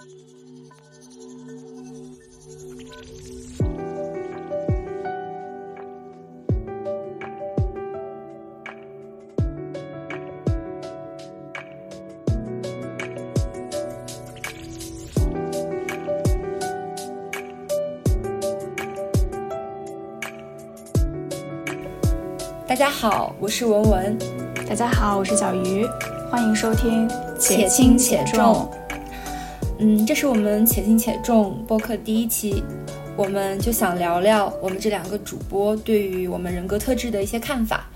大家好，我是文文。大家好，我是小鱼，欢迎收听且轻且重。嗯，这是我们且轻且重播客第一期，我们就想聊聊我们这两个主播对于我们人格特质的一些看法。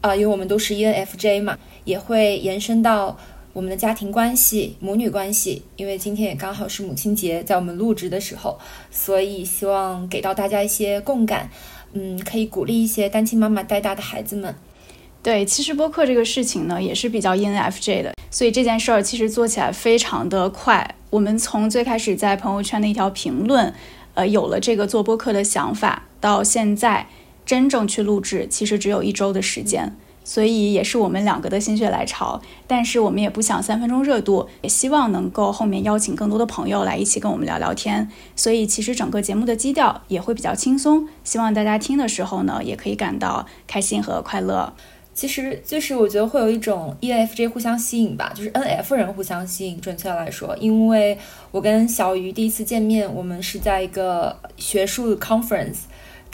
啊，因为我们都是 ENFJ 嘛，也会延伸到我们的家庭关系、母女关系。因为今天也刚好是母亲节，在我们录制的时候，所以希望给到大家一些共感。嗯，可以鼓励一些单亲妈妈带大的孩子们。对，其实播客这个事情呢，也是比较 ENFJ 的，所以这件事儿其实做起来非常的快。我们从最开始在朋友圈的一条评论，呃，有了这个做播客的想法，到现在真正去录制，其实只有一周的时间。所以也是我们两个的心血来潮，但是我们也不想三分钟热度，也希望能够后面邀请更多的朋友来一起跟我们聊聊天。所以其实整个节目的基调也会比较轻松，希望大家听的时候呢，也可以感到开心和快乐。其实就是我觉得会有一种 ENFJ 互相吸引吧，就是 NF 人互相吸引。准确来说，因为我跟小鱼第一次见面，我们是在一个学术 conference。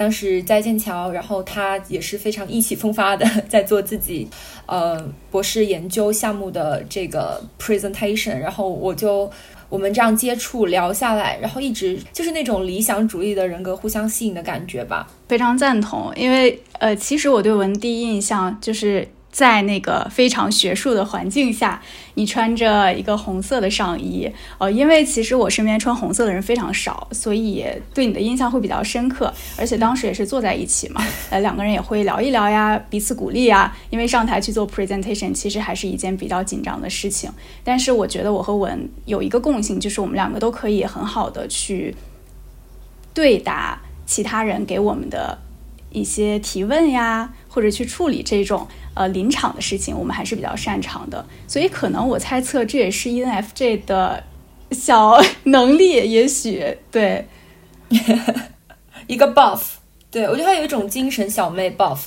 当时在剑桥，然后他也是非常意气风发的 在做自己，呃，博士研究项目的这个 presentation，然后我就我们这样接触聊下来，然后一直就是那种理想主义的人格互相吸引的感觉吧，非常赞同。因为呃，其实我对文第一印象就是。在那个非常学术的环境下，你穿着一个红色的上衣，呃，因为其实我身边穿红色的人非常少，所以对你的印象会比较深刻。而且当时也是坐在一起嘛，呃，两个人也会聊一聊呀，彼此鼓励呀。因为上台去做 presentation，其实还是一件比较紧张的事情。但是我觉得我和文有一个共性，就是我们两个都可以很好的去对答其他人给我们的一些提问呀，或者去处理这种。呃，临场的事情我们还是比较擅长的，所以可能我猜测这也是 ENFJ 的小能力，也许对 一个 buff，对我觉得他有一种精神小妹 buff，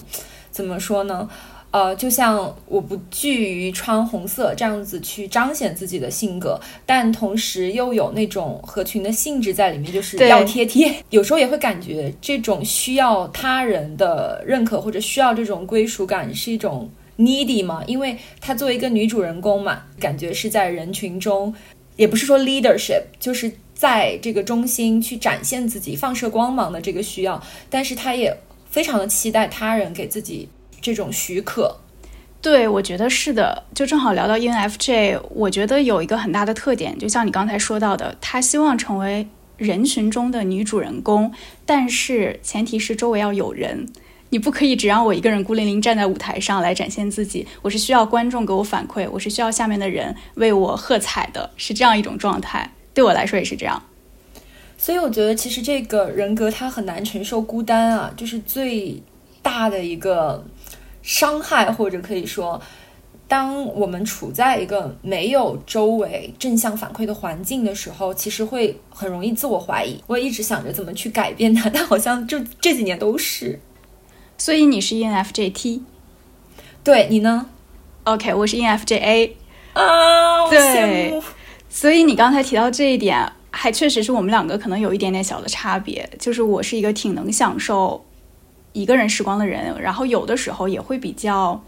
怎么说呢？呃，就像我不惧于穿红色这样子去彰显自己的性格，但同时又有那种合群的性质在里面，就是要贴贴。有时候也会感觉这种需要他人的认可或者需要这种归属感是一种 needy 嘛，因为她作为一个女主人公嘛，感觉是在人群中，也不是说 leadership，就是在这个中心去展现自己、放射光芒的这个需要，但是她也非常的期待他人给自己。这种许可，对我觉得是的，就正好聊到 ENFJ，我觉得有一个很大的特点，就像你刚才说到的，他希望成为人群中的女主人公，但是前提是周围要有人，你不可以只让我一个人孤零零站在舞台上来展现自己，我是需要观众给我反馈，我是需要下面的人为我喝彩的，是这样一种状态，对我来说也是这样。所以我觉得其实这个人格他很难承受孤单啊，就是最大的一个。伤害，或者可以说，当我们处在一个没有周围正向反馈的环境的时候，其实会很容易自我怀疑。我也一直想着怎么去改变它，但好像就这几年都是。所以你是 ENFJ T，对你呢？OK，我是 ENFJ A 啊，对。所以你刚才提到这一点，还确实是我们两个可能有一点点小的差别，就是我是一个挺能享受。一个人时光的人，然后有的时候也会比较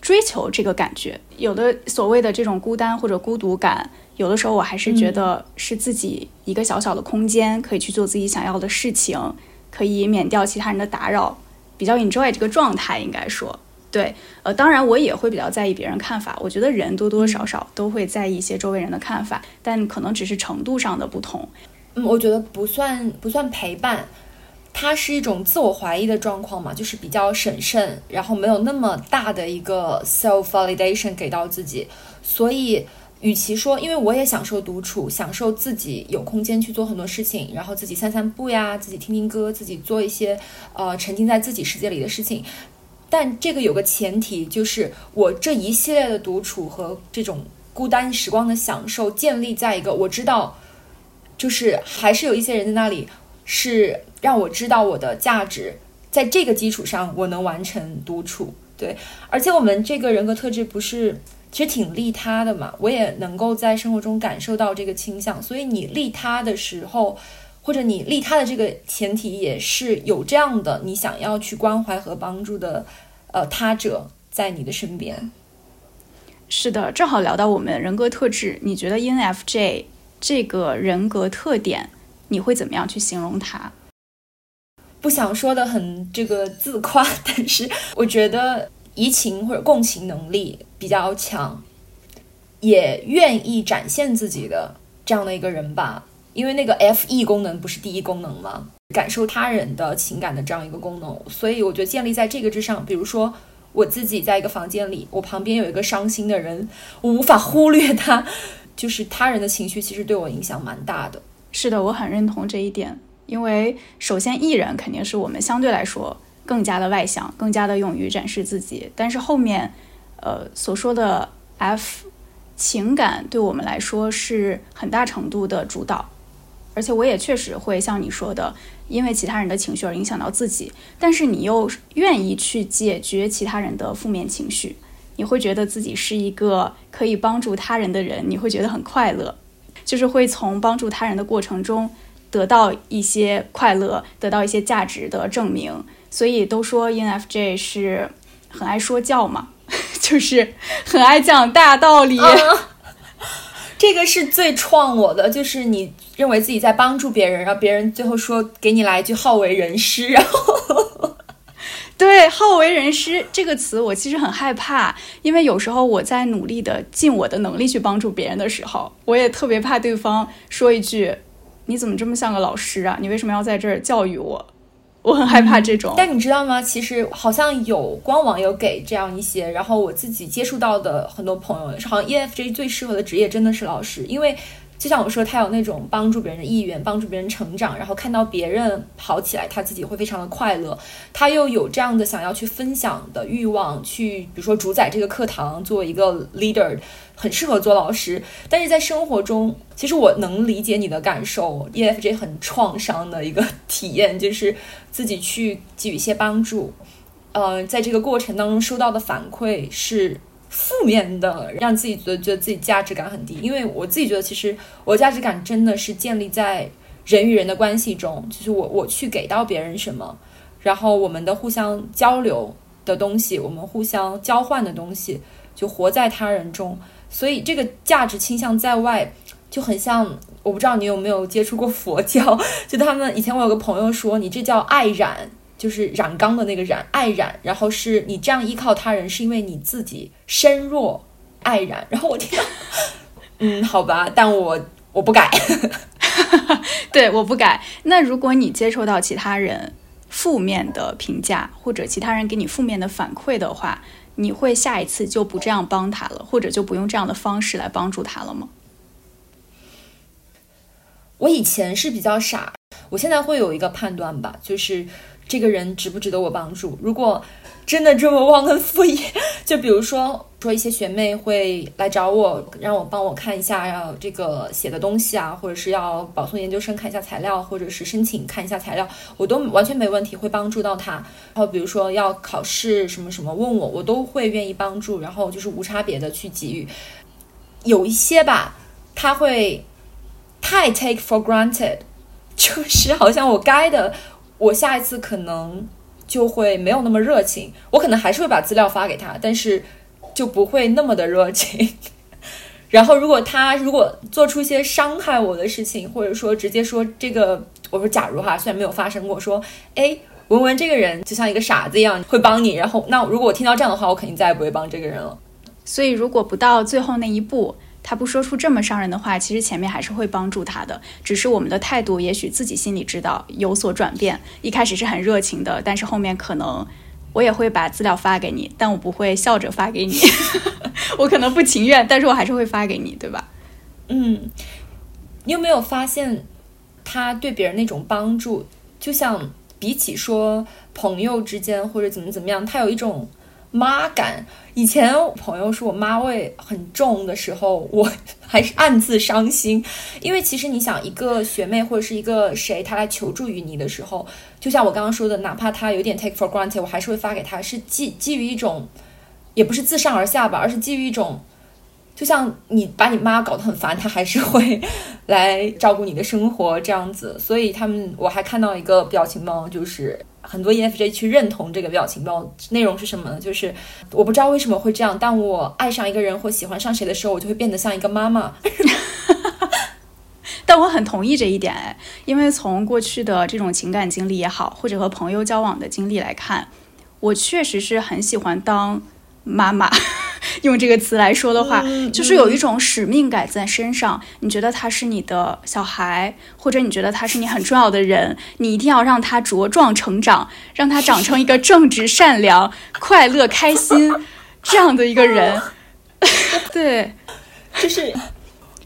追求这个感觉。有的所谓的这种孤单或者孤独感，有的时候我还是觉得是自己一个小小的空间，可以去做自己想要的事情，可以免掉其他人的打扰，比较 enjoy 这个状态。应该说，对，呃，当然我也会比较在意别人看法。我觉得人多多少少都会在意一些周围人的看法，但可能只是程度上的不同。嗯，我觉得不算不算陪伴。它是一种自我怀疑的状况嘛，就是比较审慎，然后没有那么大的一个 self validation 给到自己，所以与其说，因为我也享受独处，享受自己有空间去做很多事情，然后自己散散步呀，自己听听歌，自己做一些呃沉浸在自己世界里的事情，但这个有个前提，就是我这一系列的独处和这种孤单时光的享受建立在一个我知道，就是还是有一些人在那里，是让我知道我的价值，在这个基础上我能完成独处。对，而且我们这个人格特质不是其实挺利他的嘛，我也能够在生活中感受到这个倾向，所以你利他的时候。或者你利他的这个前提也是有这样的，你想要去关怀和帮助的，呃，他者在你的身边。是的，正好聊到我们人格特质，你觉得 ENFJ 这个人格特点，你会怎么样去形容它？不想说的很这个自夸，但是我觉得移情或者共情能力比较强，也愿意展现自己的这样的一个人吧。因为那个 F E 功能不是第一功能吗？感受他人的情感的这样一个功能，所以我觉得建立在这个之上。比如说我自己在一个房间里，我旁边有一个伤心的人，我无法忽略他，就是他人的情绪其实对我影响蛮大的。是的，我很认同这一点。因为首先艺人肯定是我们相对来说更加的外向，更加的勇于展示自己，但是后面呃所说的 F 情感对我们来说是很大程度的主导。而且我也确实会像你说的，因为其他人的情绪而影响到自己，但是你又愿意去解决其他人的负面情绪，你会觉得自己是一个可以帮助他人的人，你会觉得很快乐，就是会从帮助他人的过程中得到一些快乐，得到一些价值的证明。所以都说 INFJ 是很爱说教嘛，就是很爱讲大道理。这个是最创我的，就是你认为自己在帮助别人，然后别人最后说给你来一句好为人师，然后对好为人师这个词，我其实很害怕，因为有时候我在努力的尽我的能力去帮助别人的时候，我也特别怕对方说一句你怎么这么像个老师啊？你为什么要在这儿教育我？我很害怕这种，但你知道吗？其实好像有官网有给这样一些，然后我自己接触到的很多朋友，好像 EFJ 最适合的职业真的是老师，因为。就像我说，他有那种帮助别人的意愿，帮助别人成长，然后看到别人好起来，他自己会非常的快乐。他又有这样的想要去分享的欲望，去比如说主宰这个课堂，作为一个 leader，很适合做老师。但是在生活中，其实我能理解你的感受，EFJ 很创伤的一个体验，就是自己去给予一些帮助，呃，在这个过程当中收到的反馈是。负面的，让自己觉得觉得自己价值感很低，因为我自己觉得，其实我价值感真的是建立在人与人的关系中，就是我我去给到别人什么，然后我们的互相交流的东西，我们互相交换的东西，就活在他人中，所以这个价值倾向在外就很像，我不知道你有没有接触过佛教，就他们以前我有个朋友说，你这叫爱染。就是染缸的那个染，爱染，然后是你这样依靠他人，是因为你自己身弱爱染。然后我听到，嗯，好吧，但我我不改，对，我不改。那如果你接受到其他人负面的评价，或者其他人给你负面的反馈的话，你会下一次就不这样帮他了，或者就不用这样的方式来帮助他了吗？我以前是比较傻，我现在会有一个判断吧，就是。这个人值不值得我帮助？如果真的这么忘恩负义，就比如说说一些学妹会来找我，让我帮我看一下要这个写的东西啊，或者是要保送研究生看一下材料，或者是申请看一下材料，我都完全没问题，会帮助到他。然后比如说要考试什么什么问我，我都会愿意帮助，然后就是无差别的去给予。有一些吧，他会太 take for granted，就是好像我该的。我下一次可能就会没有那么热情，我可能还是会把资料发给他，但是就不会那么的热情。然后，如果他如果做出一些伤害我的事情，或者说直接说这个，我说假如哈，虽然没有发生过，说哎，文文这个人就像一个傻子一样，会帮你。然后，那如果我听到这样的话，我肯定再也不会帮这个人了。所以，如果不到最后那一步。他不说出这么伤人的话，其实前面还是会帮助他的，只是我们的态度也许自己心里知道有所转变。一开始是很热情的，但是后面可能我也会把资料发给你，但我不会笑着发给你，我可能不情愿，但是我还是会发给你，对吧？嗯，你有没有发现他对别人那种帮助，就像比起说朋友之间或者怎么怎么样，他有一种妈感。以前我朋友说我妈味很重的时候，我还是暗自伤心，因为其实你想，一个学妹或者是一个谁，她来求助于你的时候，就像我刚刚说的，哪怕她有点 take for granted，我还是会发给她，是基基于一种，也不是自上而下吧，而是基于一种，就像你把你妈搞得很烦，她还是会来照顾你的生活这样子。所以他们，我还看到一个表情包，就是。很多 EFJ 去认同这个表情包内容是什么呢？就是我不知道为什么会这样，当我爱上一个人或喜欢上谁的时候，我就会变得像一个妈妈。但我很同意这一点哎，因为从过去的这种情感经历也好，或者和朋友交往的经历来看，我确实是很喜欢当妈妈。用这个词来说的话，就是有一种使命感在身上。你觉得他是你的小孩，或者你觉得他是你很重要的人，你一定要让他茁壮成长，让他长成一个正直、善良、快乐、开心这样的一个人。对，就是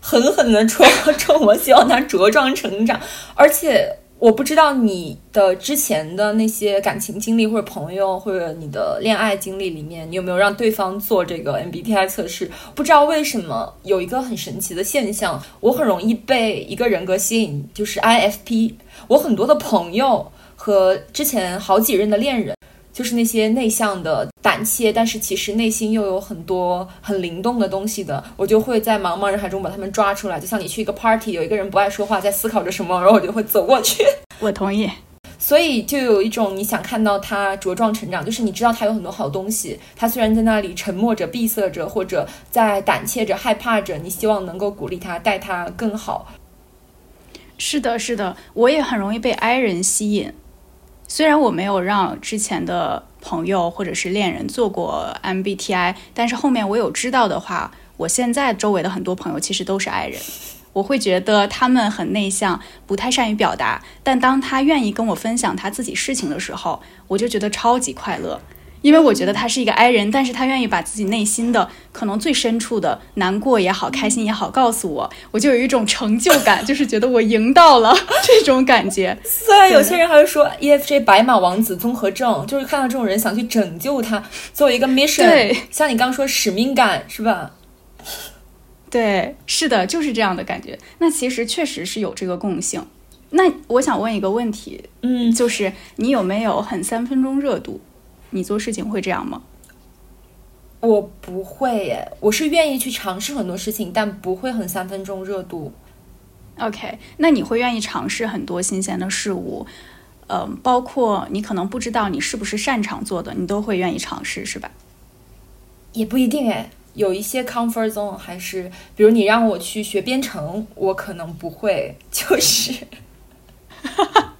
狠狠的戳中我，希望他茁壮成长，而且。我不知道你的之前的那些感情经历，或者朋友，或者你的恋爱经历里面，你有没有让对方做这个 MBTI 测试？不知道为什么有一个很神奇的现象，我很容易被一个人格吸引，就是 IFP。我很多的朋友和之前好几任的恋人。就是那些内向的、胆怯，但是其实内心又有很多很灵动的东西的，我就会在茫茫人海中把他们抓出来。就像你去一个 party，有一个人不爱说话，在思考着什么，然后我就会走过去。我同意。所以就有一种你想看到他茁壮成长，就是你知道他有很多好东西，他虽然在那里沉默着、闭塞着，或者在胆怯着、害怕着，你希望能够鼓励他，带他更好。是的，是的，我也很容易被 I 人吸引。虽然我没有让之前的朋友或者是恋人做过 MBTI，但是后面我有知道的话，我现在周围的很多朋友其实都是 I 人。我会觉得他们很内向，不太善于表达，但当他愿意跟我分享他自己事情的时候，我就觉得超级快乐。因为我觉得他是一个 I 人，但是他愿意把自己内心的可能最深处的难过也好、开心也好告诉我，我就有一种成就感，就是觉得我赢到了 这种感觉。虽然有些人还会说 EFJ 白马王子综合症，就是看到这种人想去拯救他，作为一个 mission。对，像你刚刚说使命感是吧？对，是的，就是这样的感觉。那其实确实是有这个共性。那我想问一个问题，嗯，就是你有没有很三分钟热度？你做事情会这样吗？我不会耶，我是愿意去尝试很多事情，但不会很三分钟热度。OK，那你会愿意尝试很多新鲜的事物，嗯，包括你可能不知道你是不是擅长做的，你都会愿意尝试，是吧？也不一定哎，有一些 comfort zone 还是，比如你让我去学编程，我可能不会，就是。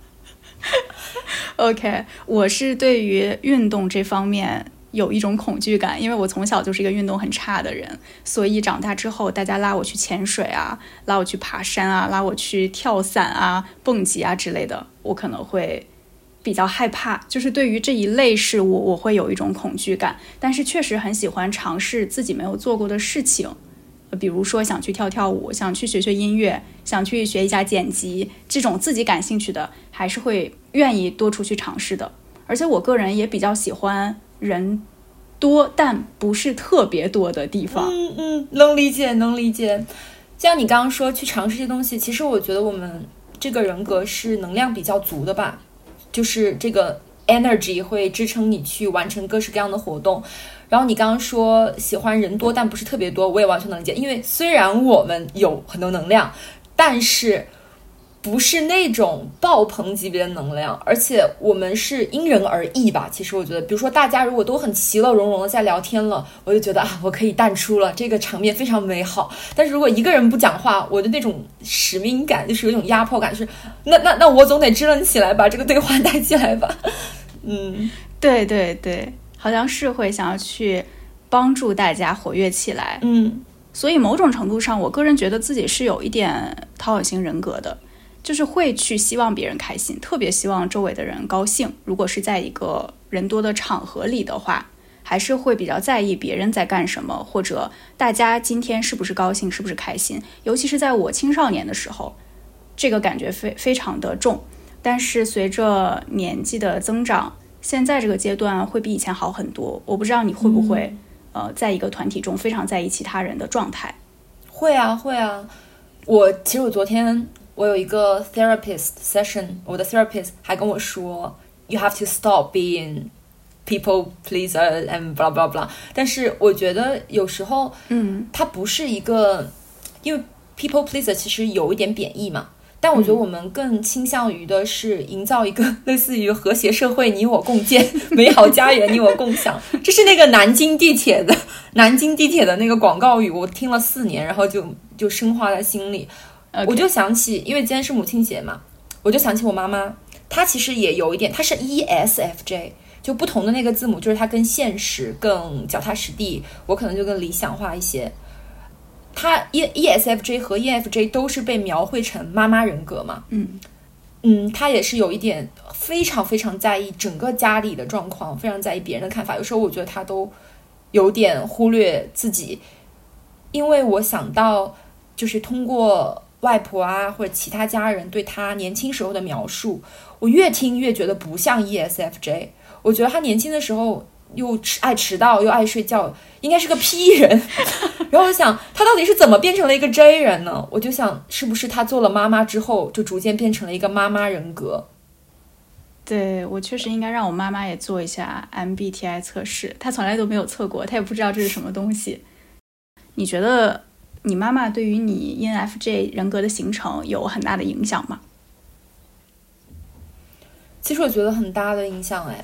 OK，我是对于运动这方面有一种恐惧感，因为我从小就是一个运动很差的人，所以长大之后大家拉我去潜水啊，拉我去爬山啊，拉我去跳伞啊、蹦极啊之类的，我可能会比较害怕。就是对于这一类事物，我会有一种恐惧感，但是确实很喜欢尝试自己没有做过的事情。比如说想去跳跳舞，想去学学音乐，想去学一下剪辑，这种自己感兴趣的，还是会愿意多出去尝试的。而且我个人也比较喜欢人多但不是特别多的地方。嗯嗯，能理解，能理解。像你刚刚说去尝试这些东西，其实我觉得我们这个人格是能量比较足的吧，就是这个 energy 会支撑你去完成各式各样的活动。然后你刚刚说喜欢人多，但不是特别多，我也完全能理解。因为虽然我们有很多能量，但是不是那种爆棚级别的能量，而且我们是因人而异吧。其实我觉得，比如说大家如果都很其乐融融的在聊天了，我就觉得啊，我可以淡出了，这个场面非常美好。但是如果一个人不讲话，我的那种使命感就是有一种压迫感，就是那那那我总得支棱起来，把这个对话带起来吧。嗯，对对对。好像是会想要去帮助大家活跃起来，嗯，所以某种程度上，我个人觉得自己是有一点讨好型人格的，就是会去希望别人开心，特别希望周围的人高兴。如果是在一个人多的场合里的话，还是会比较在意别人在干什么，或者大家今天是不是高兴，是不是开心。尤其是在我青少年的时候，这个感觉非非常的重。但是随着年纪的增长，现在这个阶段会比以前好很多。我不知道你会不会，呃，在一个团体中非常在意其他人的状态。会啊，会啊。我其实我昨天我有一个 therapist session，我的 therapist 还跟我说，you have to stop being people pleaser and blah blah blah。但是我觉得有时候，嗯，它不是一个，因为 people pleaser 其实有一点贬义嘛。但我觉得我们更倾向于的是营造一个 类似于和谐社会，你我共建美好家园，你我共享。这是那个南京地铁的南京地铁的那个广告语，我听了四年，然后就就深化在心里。我就想起，因为今天是母亲节嘛，我就想起我妈妈，她其实也有一点，她是 E S F J，就不同的那个字母，就是她更现实、更脚踏实地，我可能就更理想化一些。他 E E S F J 和 E F J 都是被描绘成妈妈人格嘛？嗯嗯，他也是有一点非常非常在意整个家里的状况，非常在意别人的看法。有时候我觉得他都有点忽略自己，因为我想到就是通过外婆啊或者其他家人对他年轻时候的描述，我越听越觉得不像 E S F J。我觉得他年轻的时候。又迟爱迟到又爱睡觉，应该是个 P 人。然后我想，他到底是怎么变成了一个 J 人呢？我就想，是不是他做了妈妈之后，就逐渐变成了一个妈妈人格？对我确实应该让我妈妈也做一下 MBTI 测试，她从来都没有测过，她也不知道这是什么东西。你觉得你妈妈对于你 ENFJ 人格的形成有很大的影响吗？其实我觉得很大的影响，哎，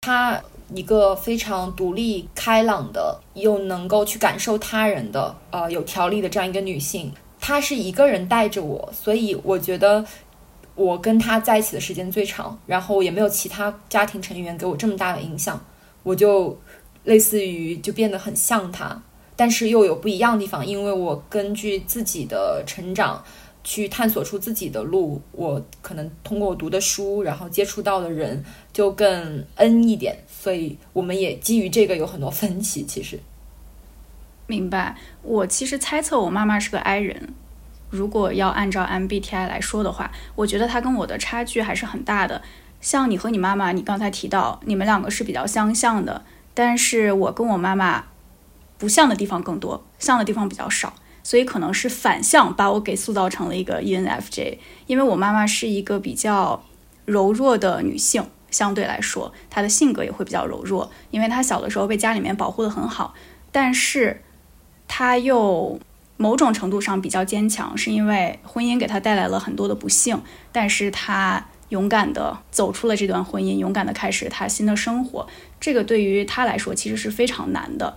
她。一个非常独立、开朗的，又能够去感受他人的，呃，有条理的这样一个女性。她是一个人带着我，所以我觉得我跟她在一起的时间最长，然后也没有其他家庭成员给我这么大的影响。我就类似于就变得很像她，但是又有不一样的地方，因为我根据自己的成长。去探索出自己的路，我可能通过我读的书，然后接触到的人就更 N 一点，所以我们也基于这个有很多分歧。其实，明白。我其实猜测我妈妈是个 I 人，如果要按照 MBTI 来说的话，我觉得她跟我的差距还是很大的。像你和你妈妈，你刚才提到你们两个是比较相像的，但是我跟我妈妈不像的地方更多，像的地方比较少。所以可能是反向把我给塑造成了一个 ENFJ，因为我妈妈是一个比较柔弱的女性，相对来说他的性格也会比较柔弱，因为他小的时候被家里面保护的很好，但是他又某种程度上比较坚强，是因为婚姻给他带来了很多的不幸，但是他勇敢的走出了这段婚姻，勇敢的开始他新的生活，这个对于他来说其实是非常难的。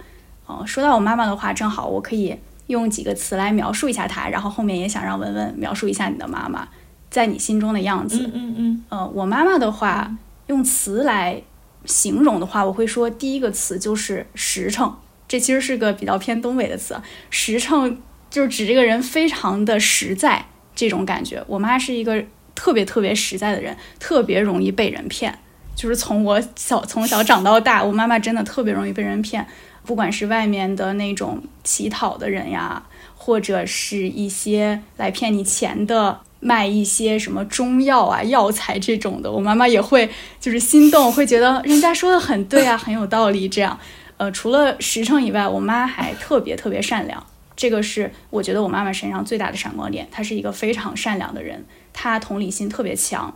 嗯，说到我妈妈的话，正好我可以。用几个词来描述一下她，然后后面也想让文文描述一下你的妈妈，在你心中的样子。嗯嗯嗯。呃，我妈妈的话，用词来形容的话，我会说第一个词就是实诚。这其实是个比较偏东北的词，实诚就是指这个人非常的实在这种感觉。我妈是一个特别特别实在的人，特别容易被人骗。就是从我小从小长到大，我妈妈真的特别容易被人骗。不管是外面的那种乞讨的人呀，或者是一些来骗你钱的，卖一些什么中药啊、药材这种的，我妈妈也会就是心动，会觉得人家说的很对啊，很有道理。这样，呃，除了实诚以外，我妈还特别特别善良，这个是我觉得我妈妈身上最大的闪光点。她是一个非常善良的人，她同理心特别强。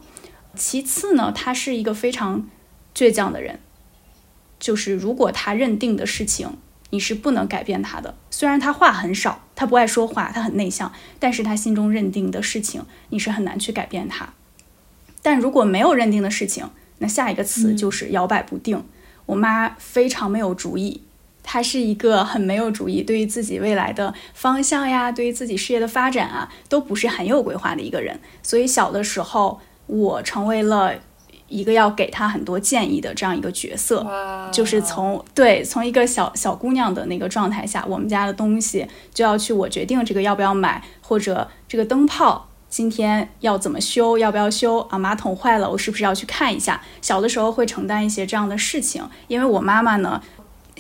其次呢，她是一个非常倔强的人。就是如果她认定的事情，你是不能改变他的。虽然他话很少，他不爱说话，他很内向，但是他心中认定的事情，你是很难去改变他。但如果没有认定的事情，那下一个词就是摇摆不定。我妈非常没有主意，她是一个很没有主意，对于自己未来的方向呀，对于自己事业的发展啊，都不是很有规划的一个人。所以小的时候，我成为了。一个要给他很多建议的这样一个角色，就是从对从一个小小姑娘的那个状态下，我们家的东西就要去我决定这个要不要买，或者这个灯泡今天要怎么修，要不要修啊？马桶坏了，我是不是要去看一下？小的时候会承担一些这样的事情，因为我妈妈呢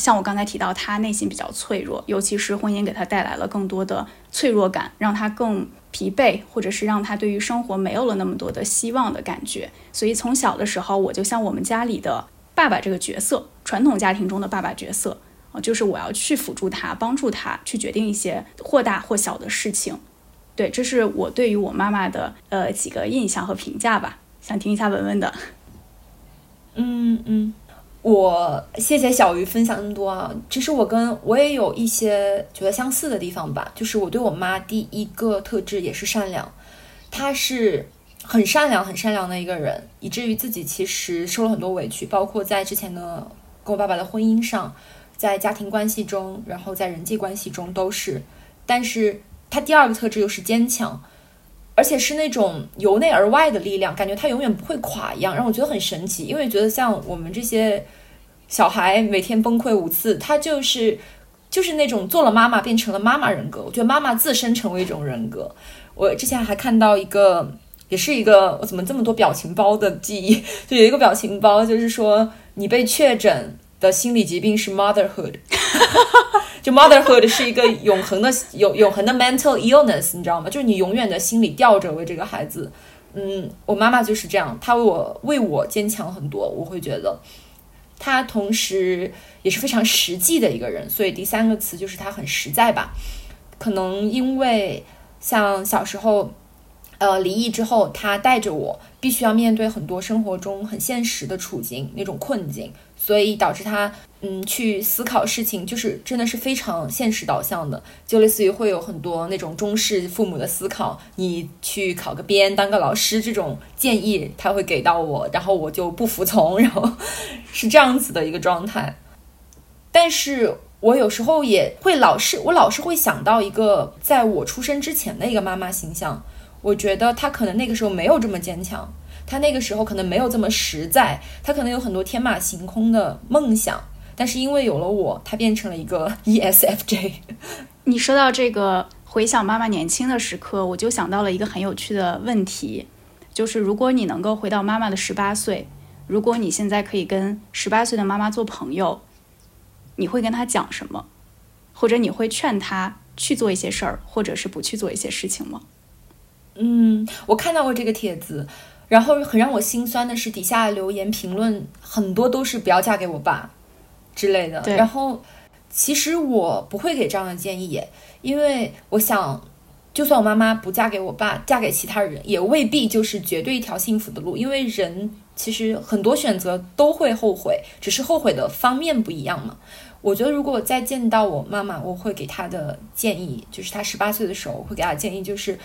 像我刚才提到，他内心比较脆弱，尤其是婚姻给他带来了更多的脆弱感，让他更疲惫，或者是让他对于生活没有了那么多的希望的感觉。所以从小的时候，我就像我们家里的爸爸这个角色，传统家庭中的爸爸角色啊，就是我要去辅助他，帮助他去决定一些或大或小的事情。对，这是我对于我妈妈的呃几个印象和评价吧，想听一下文文的。嗯嗯，我谢谢小鱼分享那么多啊。其实我跟我也有一些觉得相似的地方吧，就是我对我妈第一个特质也是善良，她是很善良很善良的一个人，以至于自己其实受了很多委屈，包括在之前的跟我爸爸的婚姻上，在家庭关系中，然后在人际关系中都是，但是。她第二个特质又是坚强，而且是那种由内而外的力量，感觉他永远不会垮一样，让我觉得很神奇。因为觉得像我们这些小孩每天崩溃五次，他就是就是那种做了妈妈变成了妈妈人格。我觉得妈妈自身成为一种人格。我之前还看到一个，也是一个我怎么这么多表情包的记忆，就有一个表情包，就是说你被确诊的心理疾病是 motherhood。就 motherhood 是一个永恒的、永永恒的 mental illness，你知道吗？就是你永远的心里吊着为这个孩子。嗯，我妈妈就是这样，她为我为我坚强很多。我会觉得，她同时也是非常实际的一个人。所以第三个词就是她很实在吧。可能因为像小时候，呃，离异之后，她带着我，必须要面对很多生活中很现实的处境，那种困境。所以导致他，嗯，去思考事情，就是真的是非常现实导向的，就类似于会有很多那种中式父母的思考，你去考个编，当个老师这种建议，他会给到我，然后我就不服从，然后是这样子的一个状态。但是我有时候也会老是，我老是会想到一个在我出生之前的一个妈妈形象，我觉得他可能那个时候没有这么坚强。他那个时候可能没有这么实在，他可能有很多天马行空的梦想，但是因为有了我，他变成了一个 ESFJ。你说到这个回想妈妈年轻的时刻，我就想到了一个很有趣的问题，就是如果你能够回到妈妈的十八岁，如果你现在可以跟十八岁的妈妈做朋友，你会跟她讲什么？或者你会劝她去做一些事儿，或者是不去做一些事情吗？嗯，我看到过这个帖子。然后很让我心酸的是，底下留言评论很多都是不要嫁给我爸之类的。然后其实我不会给这样的建议，因为我想，就算我妈妈不嫁给我爸，嫁给其他人，也未必就是绝对一条幸福的路。因为人其实很多选择都会后悔，只是后悔的方面不一样嘛。我觉得如果再见到我妈妈，我会给她的建议，就是她十八岁的时候，我会给她建议就是。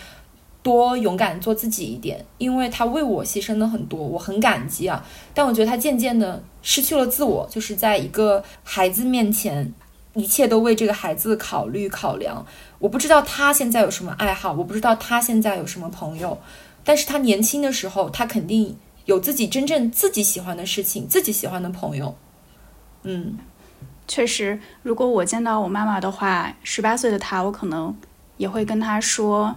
多勇敢做自己一点，因为他为我牺牲了很多，我很感激啊。但我觉得他渐渐的失去了自我，就是在一个孩子面前，一切都为这个孩子考虑考量。我不知道他现在有什么爱好，我不知道他现在有什么朋友，但是他年轻的时候，他肯定有自己真正自己喜欢的事情，自己喜欢的朋友。嗯，确实，如果我见到我妈妈的话，十八岁的她，我可能也会跟她说。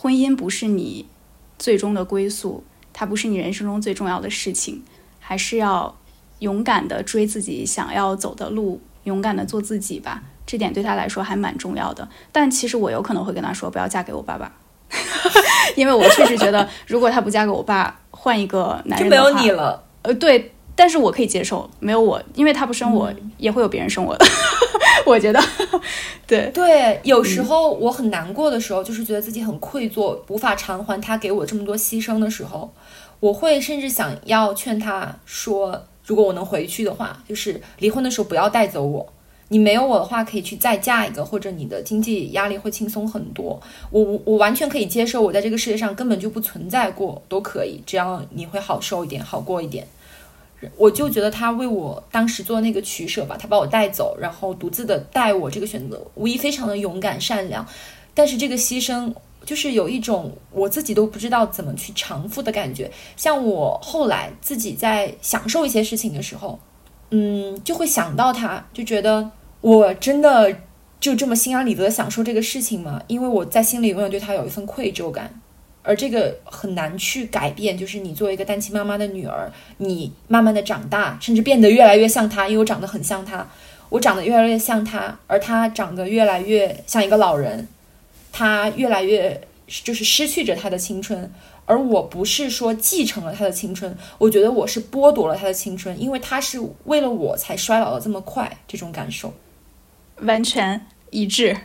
婚姻不是你最终的归宿，它不是你人生中最重要的事情，还是要勇敢的追自己想要走的路，勇敢的做自己吧。这点对他来说还蛮重要的。但其实我有可能会跟他说，不要嫁给我爸爸，因为我确实觉得，如果他不嫁给我爸，换一个男人就没有你了。呃，对。但是我可以接受，没有我，因为他不生我，也会有别人生我的。我觉得，对对，有时候我很难过的时候，就是觉得自己很愧疚，无法偿还他给我这么多牺牲的时候，我会甚至想要劝他说，如果我能回去的话，就是离婚的时候不要带走我，你没有我的话，可以去再嫁一个，或者你的经济压力会轻松很多。我我完全可以接受，我在这个世界上根本就不存在过，都可以，只要你会好受一点，好过一点。我就觉得他为我当时做那个取舍吧，他把我带走，然后独自的带我，这个选择无疑非常的勇敢善良，但是这个牺牲就是有一种我自己都不知道怎么去偿付的感觉。像我后来自己在享受一些事情的时候，嗯，就会想到他，就觉得我真的就这么心安理得享受这个事情吗？因为我在心里永远对他有一份愧疚感。而这个很难去改变，就是你作为一个单亲妈妈的女儿，你慢慢的长大，甚至变得越来越像她，因为我长得很像她。我长得越来越像他，而他长得越来越像一个老人，他越来越就是失去着他的青春，而我不是说继承了他的青春，我觉得我是剥夺了他的青春，因为他是为了我才衰老的这么快，这种感受完全一致。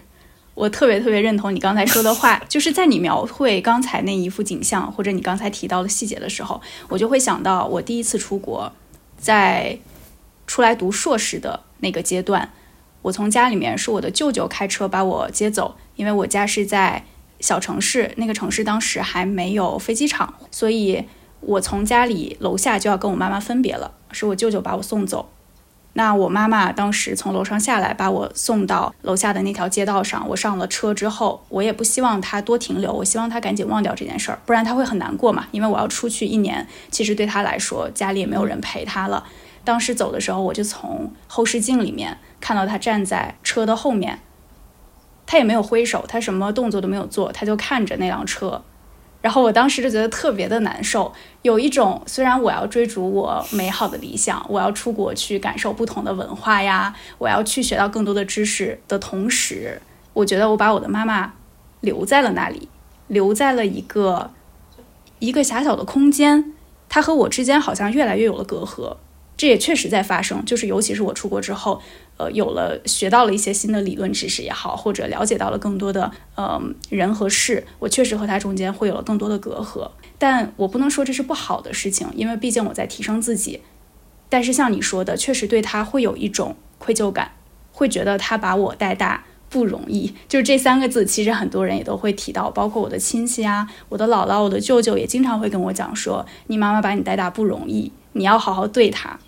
我特别特别认同你刚才说的话，就是在你描绘刚才那一幅景象，或者你刚才提到的细节的时候，我就会想到我第一次出国，在出来读硕士的。那个阶段，我从家里面是我的舅舅开车把我接走，因为我家是在小城市，那个城市当时还没有飞机场，所以我从家里楼下就要跟我妈妈分别了，是我舅舅把我送走。那我妈妈当时从楼上下来把我送到楼下的那条街道上，我上了车之后，我也不希望她多停留，我希望她赶紧忘掉这件事儿，不然她会很难过嘛，因为我要出去一年，其实对她来说家里也没有人陪她了。当时走的时候，我就从后视镜里面看到他站在车的后面，他也没有挥手，他什么动作都没有做，他就看着那辆车。然后我当时就觉得特别的难受，有一种虽然我要追逐我美好的理想，我要出国去感受不同的文化呀，我要去学到更多的知识的同时，我觉得我把我的妈妈留在了那里，留在了一个一个狭小的空间，她和我之间好像越来越有了隔阂。这也确实在发生，就是尤其是我出国之后，呃，有了学到了一些新的理论知识也好，或者了解到了更多的呃人和事，我确实和他中间会有了更多的隔阂。但我不能说这是不好的事情，因为毕竟我在提升自己。但是像你说的，确实对他会有一种愧疚感，会觉得他把我带大不容易。就是这三个字，其实很多人也都会提到，包括我的亲戚啊，我的姥姥、我的舅舅也经常会跟我讲说，你妈妈把你带大不容易。你要好好对他，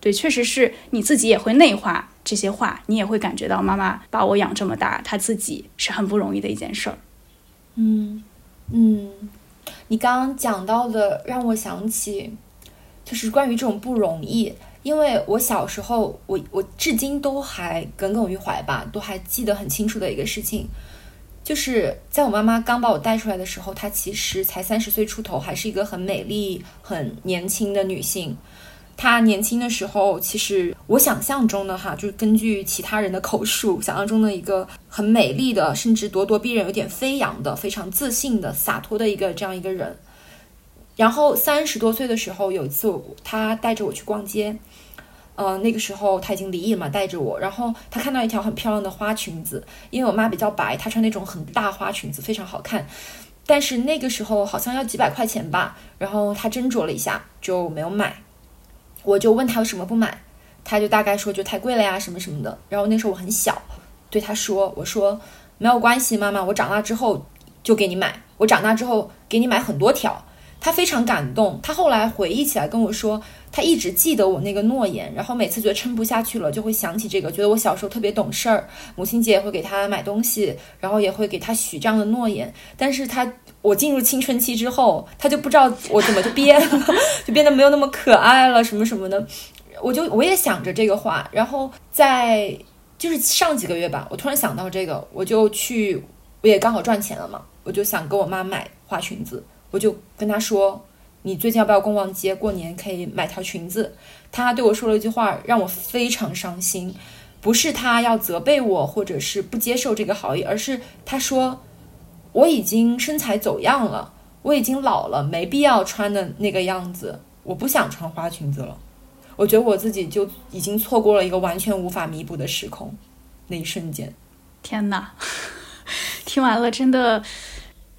对，确实是你自己也会内化这些话，你也会感觉到妈妈把我养这么大，她自己是很不容易的一件事儿。嗯嗯，你刚刚讲到的让我想起，就是关于这种不容易，因为我小时候，我我至今都还耿耿于怀吧，都还记得很清楚的一个事情。就是在我妈妈刚把我带出来的时候，她其实才三十岁出头，还是一个很美丽、很年轻的女性。她年轻的时候，其实我想象中的哈，就是根据其他人的口述，想象中的一个很美丽的，甚至咄咄逼人、有点飞扬的、非常自信的、洒脱的一个这样一个人。然后三十多岁的时候，有一次她带着我去逛街。呃，那个时候他已经离异了嘛，带着我，然后他看到一条很漂亮的花裙子，因为我妈比较白，她穿那种很大花裙子非常好看，但是那个时候好像要几百块钱吧，然后他斟酌了一下就没有买，我就问他为什么不买，他就大概说就太贵了呀什么什么的，然后那时候我很小，对他说我说没有关系，妈妈，我长大之后就给你买，我长大之后给你买很多条。他非常感动，他后来回忆起来跟我说，他一直记得我那个诺言，然后每次觉得撑不下去了，就会想起这个，觉得我小时候特别懂事儿，母亲节也会给他买东西，然后也会给他许这样的诺言。但是他我进入青春期之后，他就不知道我怎么就变了，就变得没有那么可爱了，什么什么的。我就我也想着这个话，然后在就是上几个月吧，我突然想到这个，我就去，我也刚好赚钱了嘛，我就想给我妈买花裙子。我就跟她说：“你最近要不要逛逛街？过年可以买条裙子。”她对我说了一句话，让我非常伤心。不是她要责备我，或者是不接受这个好意，而是她说：“我已经身材走样了，我已经老了，没必要穿的那个样子。我不想穿花裙子了。我觉得我自己就已经错过了一个完全无法弥补的时空。那一瞬间，天哪！听完了，真的。”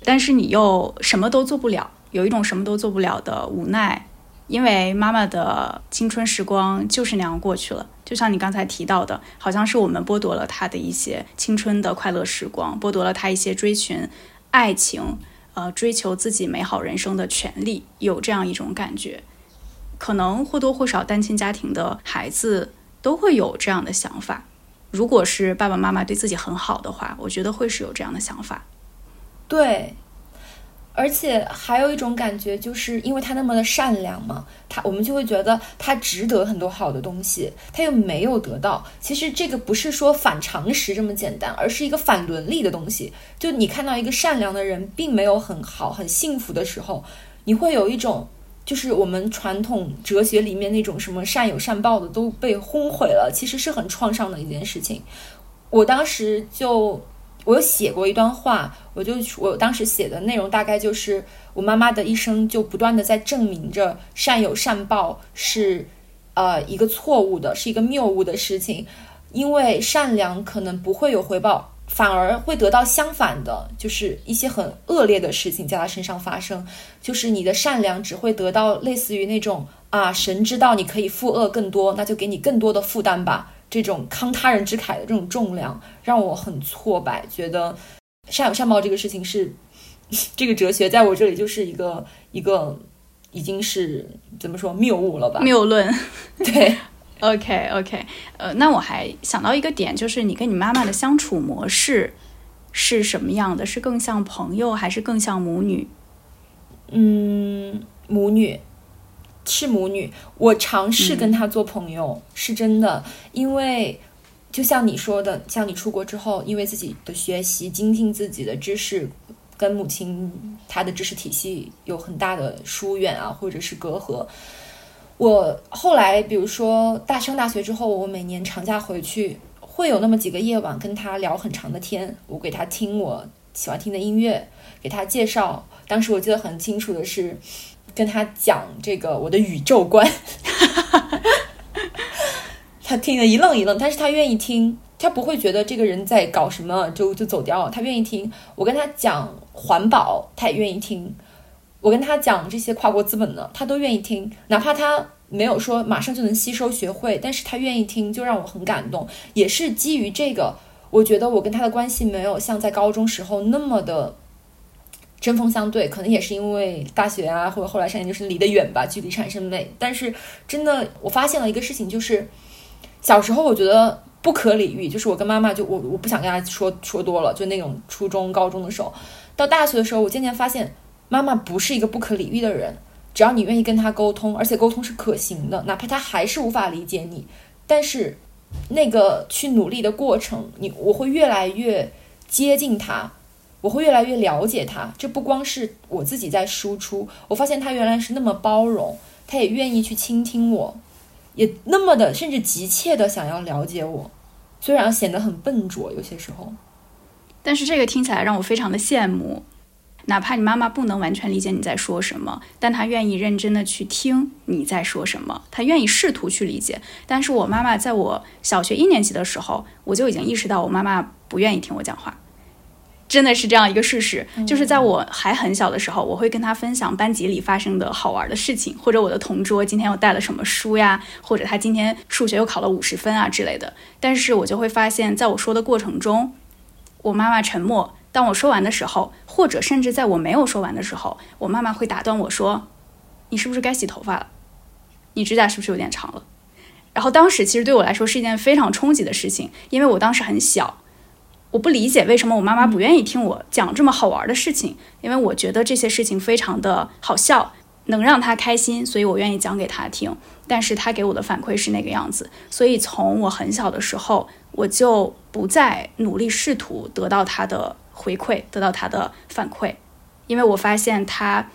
但是你又什么都做不了，有一种什么都做不了的无奈，因为妈妈的青春时光就是那样过去了。就像你刚才提到的，好像是我们剥夺了他的一些青春的快乐时光，剥夺了他一些追寻爱情、呃追求自己美好人生的权利，有这样一种感觉。可能或多或少单亲家庭的孩子都会有这样的想法。如果是爸爸妈妈对自己很好的话，我觉得会是有这样的想法。对，而且还有一种感觉，就是因为他那么的善良嘛，他我们就会觉得他值得很多好的东西，他又没有得到。其实这个不是说反常识这么简单，而是一个反伦理的东西。就你看到一个善良的人并没有很好、很幸福的时候，你会有一种就是我们传统哲学里面那种什么善有善报的都被轰毁了，其实是很创伤的一件事情。我当时就我有写过一段话，我就我当时写的内容大概就是我妈妈的一生就不断的在证明着善有善报是呃一个错误的，是一个谬误的事情，因为善良可能不会有回报。反而会得到相反的，就是一些很恶劣的事情在他身上发生。就是你的善良只会得到类似于那种啊，神知道你可以负恶更多，那就给你更多的负担吧。这种慷他人之慨的这种重量，让我很挫败。觉得善有善报这个事情是 这个哲学，在我这里就是一个一个已经是怎么说谬误了吧？谬论，对。OK OK，呃，那我还想到一个点，就是你跟你妈妈的相处模式是什么样的？是更像朋友，还是更像母女？嗯，母女是母女。我尝试跟她做朋友，是真的，因为就像你说的，像你出国之后，因为自己的学习精进自己的知识，跟母亲她的知识体系有很大的疏远啊，或者是隔阂。我后来，比如说大上大学之后，我每年长假回去，会有那么几个夜晚跟她聊很长的天。我给她听我喜欢听的音乐，给她介绍。当时我记得很清楚的是，跟他讲这个我的宇宙观，他听得一愣一愣，但是他愿意听，他不会觉得这个人在搞什么就就走掉了，他愿意听。我跟他讲环保，他也愿意听。我跟他讲这些跨国资本的，他都愿意听，哪怕他没有说马上就能吸收学会，但是他愿意听，就让我很感动。也是基于这个，我觉得我跟他的关系没有像在高中时候那么的针锋相对，可能也是因为大学啊，或者后来上研究生离得远吧，距离产生美。但是真的，我发现了一个事情，就是小时候我觉得不可理喻，就是我跟妈妈就我我不想跟她说说多了，就那种初中高中的时候，到大学的时候，我渐渐发现。妈妈不是一个不可理喻的人，只要你愿意跟她沟通，而且沟通是可行的，哪怕她还是无法理解你，但是那个去努力的过程，你我会越来越接近她，我会越来越了解他。这不光是我自己在输出，我发现他原来是那么包容，他也愿意去倾听我，也那么的甚至急切的想要了解我，虽然显得很笨拙有些时候，但是这个听起来让我非常的羡慕。哪怕你妈妈不能完全理解你在说什么，但她愿意认真的去听你在说什么，她愿意试图去理解。但是我妈妈在我小学一年级的时候，我就已经意识到我妈妈不愿意听我讲话，真的是这样一个事实。就是在我还很小的时候，我会跟他分享班级里发生的好玩的事情，或者我的同桌今天又带了什么书呀，或者他今天数学又考了五十分啊之类的。但是我就会发现，在我说的过程中，我妈妈沉默。当我说完的时候，或者甚至在我没有说完的时候，我妈妈会打断我说：“你是不是该洗头发了？你指甲是不是有点长了？”然后当时其实对我来说是一件非常冲击的事情，因为我当时很小，我不理解为什么我妈妈不愿意听我讲这么好玩的事情，因为我觉得这些事情非常的好笑，能让她开心，所以我愿意讲给她听。但是她给我的反馈是那个样子，所以从我很小的时候，我就不再努力试图得到她的。回馈得到她的反馈，因为我发现她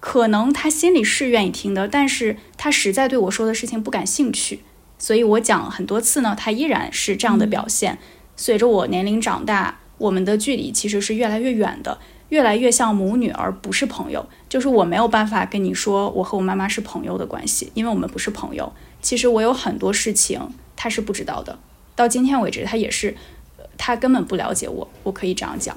可能她心里是愿意听的，但是她实在对我说的事情不感兴趣，所以我讲很多次呢，她依然是这样的表现。随着我年龄长大，我们的距离其实是越来越远的，越来越像母女而不是朋友。就是我没有办法跟你说我和我妈妈是朋友的关系，因为我们不是朋友。其实我有很多事情他是不知道的，到今天为止他也是。他根本不了解我，我可以这样讲。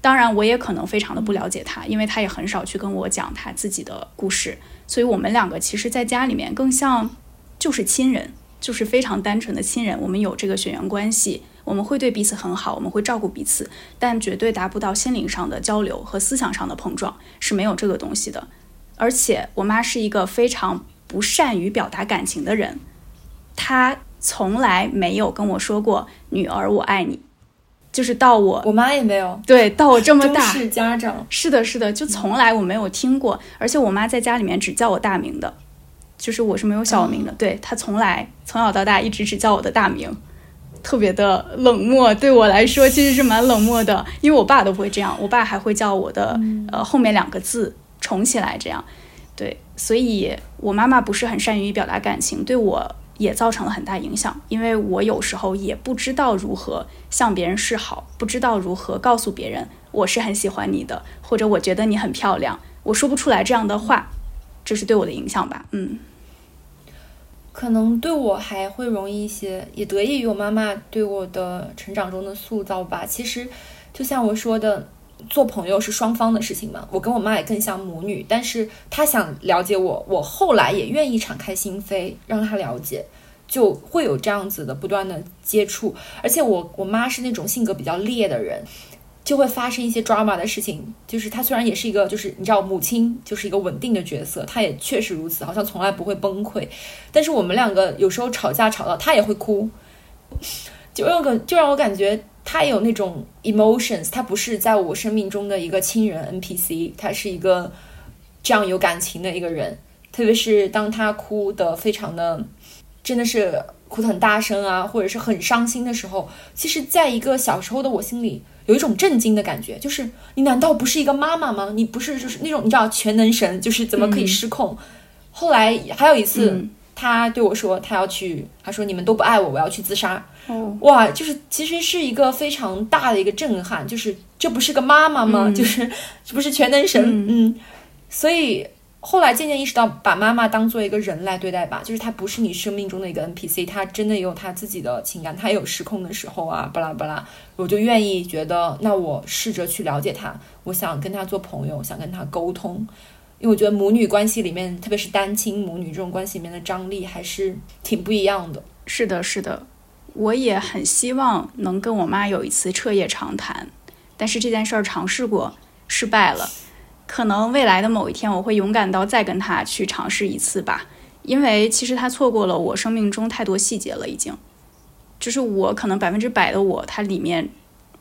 当然，我也可能非常的不了解他，因为他也很少去跟我讲他自己的故事。所以，我们两个其实，在家里面更像就是亲人，就是非常单纯的亲人。我们有这个血缘关系，我们会对彼此很好，我们会照顾彼此，但绝对达不到心灵上的交流和思想上的碰撞，是没有这个东西的。而且，我妈是一个非常不善于表达感情的人，她从来没有跟我说过“女儿，我爱你”。就是到我，我妈也没有。对，到我这么 大，是家长。是的，是的，就从来我没有听过。而且我妈在家里面只叫我大名的，就是我是没有小名的。对她从来从小到大一直只叫我的大名，特别的冷漠。对我来说其实是蛮冷漠的，因为我爸都不会这样，我爸还会叫我的呃后面两个字重起来这样。对，所以我妈妈不是很善于表达感情，对我也造成了很大影响，因为我有时候也不知道如何向别人示好，不知道如何告诉别人我是很喜欢你的，或者我觉得你很漂亮，我说不出来这样的话，这是对我的影响吧？嗯。可能对我还会容易一些，也得益于我妈妈对我的成长中的塑造吧。其实，就像我说的，做朋友是双方的事情嘛。我跟我妈也更像母女，但是她想了解我，我后来也愿意敞开心扉让她了解，就会有这样子的不断的接触。而且我我妈是那种性格比较烈的人。就会发生一些 drama 的事情，就是她虽然也是一个，就是你知道，母亲就是一个稳定的角色，她也确实如此，好像从来不会崩溃。但是我们两个有时候吵架吵到她也会哭，就让感就让我感觉她有那种 emotions，她不是在我生命中的一个亲人 NPC，她是一个这样有感情的一个人。特别是当她哭的非常的，真的是哭得很大声啊，或者是很伤心的时候，其实在一个小时候的我心里。有一种震惊的感觉，就是你难道不是一个妈妈吗？你不是就是那种你知道全能神，就是怎么可以失控？后来还有一次，他对我说他要去，他说你们都不爱我，我要去自杀。哇，就是其实是一个非常大的一个震撼，就是这不是个妈妈吗？就是这不是全能神？嗯，所以。后来渐渐意识到，把妈妈当做一个人来对待吧，就是她不是你生命中的一个 NPC，她真的也有她自己的情感，她也有失控的时候啊，巴拉巴拉，我就愿意觉得，那我试着去了解她，我想跟她做朋友，想跟她沟通，因为我觉得母女关系里面，特别是单亲母女这种关系里面的张力还是挺不一样的。是的，是的，我也很希望能跟我妈有一次彻夜长谈，但是这件事儿尝试过，失败了。可能未来的某一天，我会勇敢到再跟他去尝试一次吧，因为其实他错过了我生命中太多细节了，已经，就是我可能百分之百的我，他里面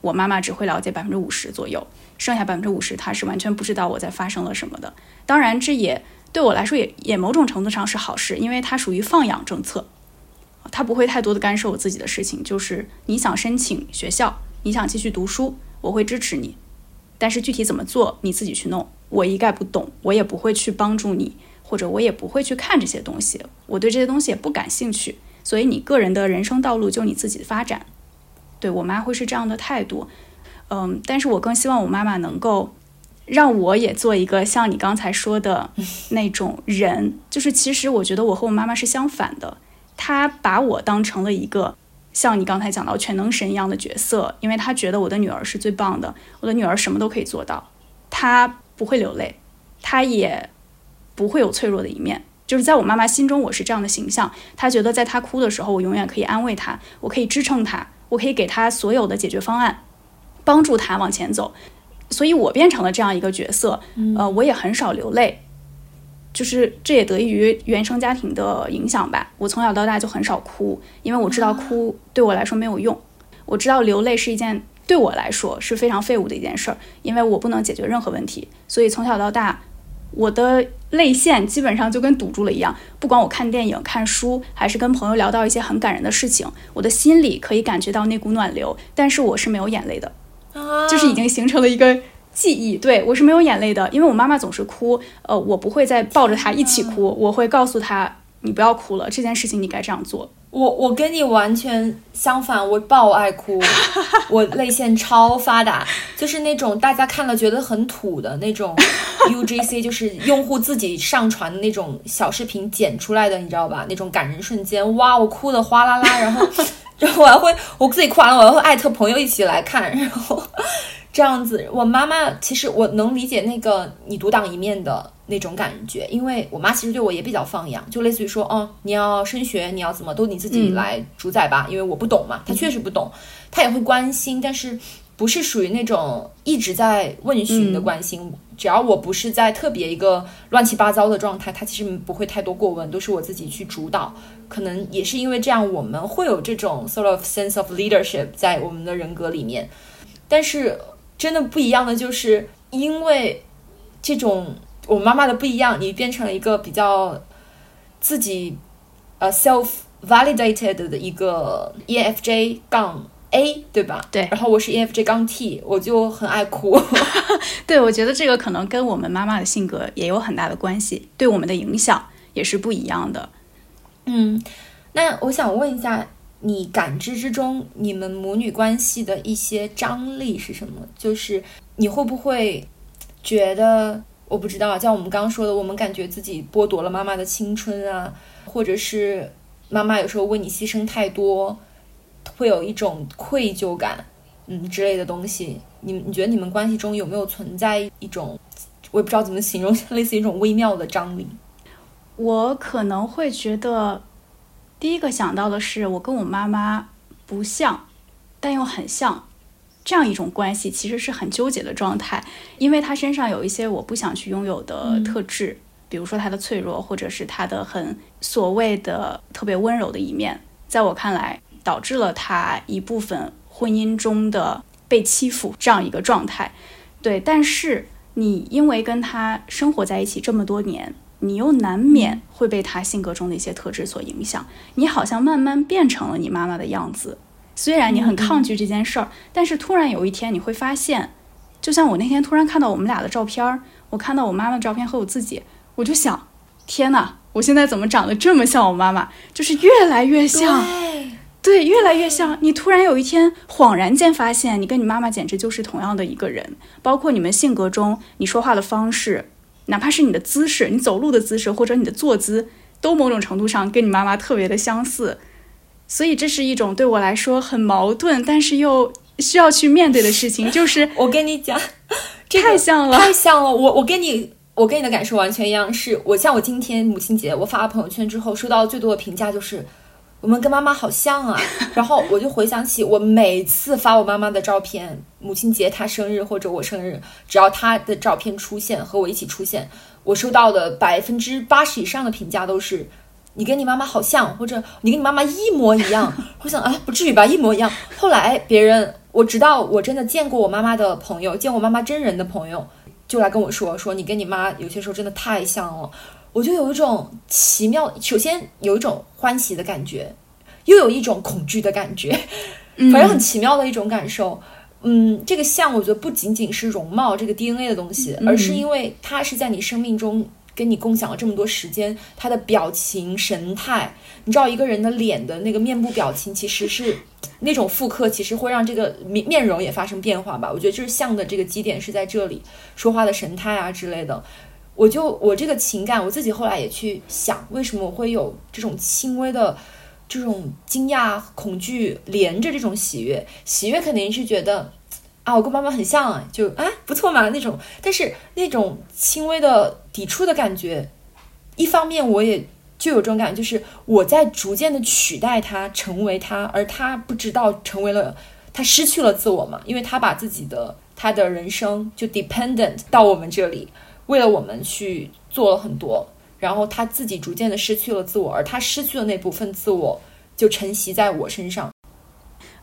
我妈妈只会了解百分之五十左右，剩下百分之五十他是完全不知道我在发生了什么的。当然，这也对我来说也也某种程度上是好事，因为它属于放养政策，他不会太多的干涉我自己的事情。就是你想申请学校，你想继续读书，我会支持你，但是具体怎么做，你自己去弄。我一概不懂，我也不会去帮助你，或者我也不会去看这些东西，我对这些东西也不感兴趣。所以你个人的人生道路就你自己发展。对我妈会是这样的态度，嗯，但是我更希望我妈妈能够让我也做一个像你刚才说的那种人，就是其实我觉得我和我妈妈是相反的，她把我当成了一个像你刚才讲到全能神一样的角色，因为他觉得我的女儿是最棒的，我的女儿什么都可以做到，她。不会流泪，她也不会有脆弱的一面。就是在我妈妈心中，我是这样的形象。她觉得在她哭的时候，我永远可以安慰她，我可以支撑她，我可以给她所有的解决方案，帮助她往前走。所以我变成了这样一个角色。呃，我也很少流泪，就是这也得益于原生家庭的影响吧。我从小到大就很少哭，因为我知道哭对我来说没有用。我知道流泪是一件。对我来说是非常废物的一件事儿，因为我不能解决任何问题，所以从小到大，我的泪腺基本上就跟堵住了一样。不管我看电影、看书，还是跟朋友聊到一些很感人的事情，我的心里可以感觉到那股暖流，但是我是没有眼泪的，就是已经形成了一个记忆。对我是没有眼泪的，因为我妈妈总是哭，呃，我不会再抱着她一起哭，我会告诉她，你不要哭了，这件事情你该这样做。我我跟你完全相反，我爆爱哭，我泪腺超发达，就是那种大家看了觉得很土的那种 UGC，就是用户自己上传的那种小视频剪出来的，你知道吧？那种感人瞬间，哇，我哭的哗啦啦，然后 然后我还会我自己哭完了，我还会艾特朋友一起来看，然后这样子。我妈妈其实我能理解那个你独当一面的。那种感觉，因为我妈其实对我也比较放养，就类似于说，哦，你要升学，你要怎么都你自己来主宰吧，因为我不懂嘛，她确实不懂，她也会关心，但是不是属于那种一直在问询的关心，只要我不是在特别一个乱七八糟的状态，她其实不会太多过问，都是我自己去主导，可能也是因为这样，我们会有这种 sort of sense of leadership 在我们的人格里面，但是真的不一样的就是因为这种。我妈妈的不一样，你变成了一个比较自己呃 self validated 的一个 EFJ 杠 A，对吧？对。然后我是 ENFJ 杠 T，我就很爱哭。对，我觉得这个可能跟我们妈妈的性格也有很大的关系，对我们的影响也是不一样的。嗯，那我想问一下，你感知之中你们母女关系的一些张力是什么？就是你会不会觉得，我不知道，像我们刚刚说的，我们感觉自己剥夺了妈妈的青春啊，或者是妈妈有时候为你牺牲太多。会有一种愧疚感，嗯之类的东西。你你觉得你们关系中有没有存在一种，我也不知道怎么形容，类似一种微妙的张力？我可能会觉得，第一个想到的是，我跟我妈妈不像，但又很像，这样一种关系其实是很纠结的状态，因为她身上有一些我不想去拥有的特质，比如说她的脆弱，或者是她的很所谓的特别温柔的一面，在我看来。导致了他一部分婚姻中的被欺负这样一个状态，对。但是你因为跟他生活在一起这么多年，你又难免会被他性格中的一些特质所影响。你好像慢慢变成了你妈妈的样子。虽然你很抗拒这件事儿，但是突然有一天你会发现，就像我那天突然看到我们俩的照片儿，我看到我妈妈的照片和我自己，我就想，天哪，我现在怎么长得这么像我妈妈？就是越来越像。对，越来越像你。突然有一天，恍然间发现，你跟你妈妈简直就是同样的一个人。包括你们性格中，你说话的方式，哪怕是你的姿势，你走路的姿势，或者你的坐姿，都某种程度上跟你妈妈特别的相似。所以这是一种对我来说很矛盾，但是又需要去面对的事情。就是我跟你讲，这太像了，太像了。我我跟你，我跟你的感受完全一样。是我像我今天母亲节，我发了朋友圈之后，收到最多的评价就是。我们跟妈妈好像啊，然后我就回想起我每次发我妈妈的照片，母亲节她生日或者我生日，只要她的照片出现和我一起出现，我收到的百分之八十以上的评价都是你跟你妈妈好像，或者你跟你妈妈一模一样。我想啊，不至于吧，一模一样。后来别人我直到我真的见过我妈妈的朋友，见我妈妈真人的朋友，就来跟我说说你跟你妈有些时候真的太像了。我就有一种奇妙，首先有一种欢喜的感觉，又有一种恐惧的感觉，反正很奇妙的一种感受。嗯，这个像我觉得不仅仅是容貌这个 DNA 的东西，而是因为它是在你生命中跟你共享了这么多时间，他的表情神态，你知道一个人的脸的那个面部表情，其实是那种复刻，其实会让这个面面容也发生变化吧。我觉得就是像的这个基点是在这里，说话的神态啊之类的。我就我这个情感，我自己后来也去想，为什么我会有这种轻微的这种惊讶、恐惧连着这种喜悦？喜悦肯定是觉得啊，我跟妈妈很像，啊就啊不错嘛那种。但是那种轻微的抵触的感觉，一方面我也就有这种感觉，就是我在逐渐的取代他，成为他，而他不知道成为了他失去了自我嘛，因为他把自己的他的人生就 dependent 到我们这里。为了我们去做了很多，然后他自己逐渐的失去了自我，而他失去的那部分自我就承袭在我身上，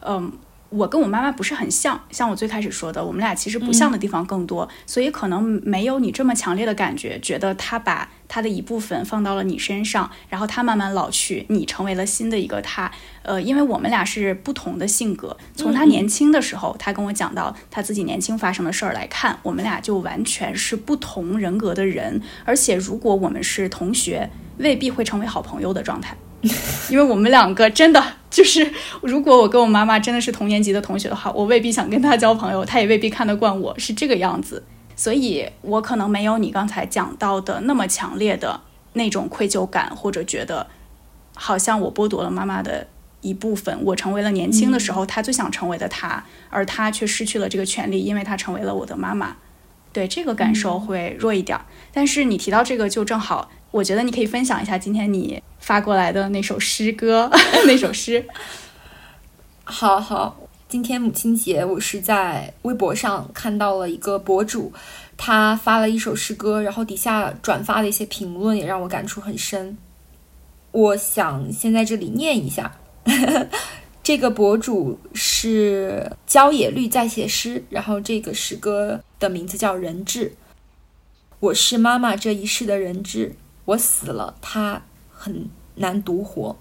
嗯。我跟我妈妈不是很像，像我最开始说的，我们俩其实不像的地方更多，所以可能没有你这么强烈的感觉，觉得他把他的一部分放到了你身上，然后他慢慢老去，你成为了新的一个他。呃，因为我们俩是不同的性格，从他年轻的时候，他跟我讲到他自己年轻发生的事儿来看，我们俩就完全是不同人格的人，而且如果我们是同学，未必会成为好朋友的状态。因为我们两个真的就是，如果我跟我妈妈真的是同年级的同学的话，我未必想跟她交朋友，她也未必看得惯我，是这个样子。所以我可能没有你刚才讲到的那么强烈的那种愧疚感，或者觉得好像我剥夺了妈妈的一部分，我成为了年轻的时候她最想成为的她，而她却失去了这个权利，因为她成为了我的妈妈。对这个感受会弱一点。但是你提到这个，就正好，我觉得你可以分享一下今天你。发过来的那首诗歌，那首诗。好好，今天母亲节，我是在微博上看到了一个博主，他发了一首诗歌，然后底下转发的一些评论也让我感触很深。我想先在这里念一下，这个博主是焦野绿在写诗，然后这个诗歌的名字叫人质。我是妈妈这一世的人质，我死了，她。很难独活，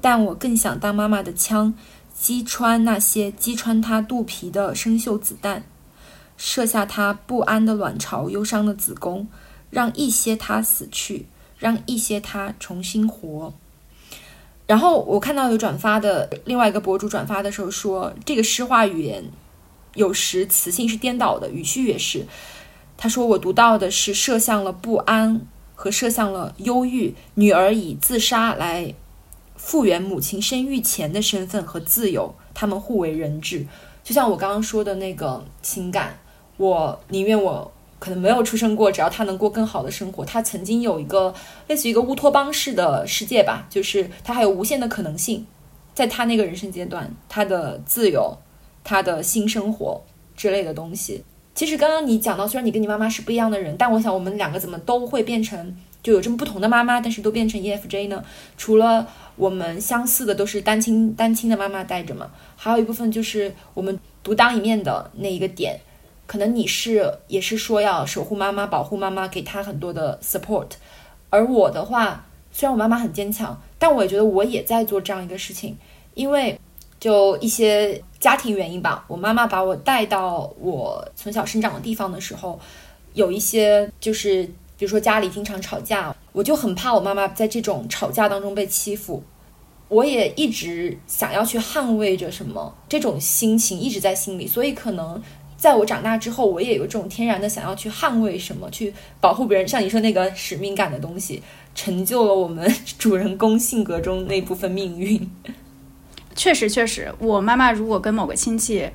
但我更想当妈妈的枪，击穿那些击穿他肚皮的生锈子弹，射下他不安的卵巢、忧伤的子宫，让一些他死去，让一些他重新活。然后我看到有转发的另外一个博主转发的时候说，这个诗化语言有时词性是颠倒的，语序也是。他说我读到的是射向了不安和射向了忧郁，女儿以自杀来复原母亲生育前的身份和自由，他们互为人质。就像我刚刚说的那个情感，我宁愿我。可能没有出生过，只要他能过更好的生活。他曾经有一个类似于一个乌托邦式的世界吧，就是他还有无限的可能性，在他那个人生阶段，他的自由，他的新生活之类的东西。其实刚刚你讲到，虽然你跟你妈妈是不一样的人，但我想我们两个怎么都会变成就有这么不同的妈妈，但是都变成 EFJ 呢？除了我们相似的都是单亲单亲的妈妈带着嘛，还有一部分就是我们独当一面的那一个点。可能你是也是说要守护妈妈、保护妈妈，给她很多的 support，而我的话，虽然我妈妈很坚强，但我也觉得我也在做这样一个事情，因为就一些家庭原因吧，我妈妈把我带到我从小生长的地方的时候，有一些就是比如说家里经常吵架，我就很怕我妈妈在这种吵架当中被欺负，我也一直想要去捍卫着什么，这种心情一直在心里，所以可能。在我长大之后，我也有这种天然的想要去捍卫什么，去保护别人，像你说那个使命感的东西，成就了我们主人公性格中那部分命运。确实，确实，我妈妈如果跟某个亲戚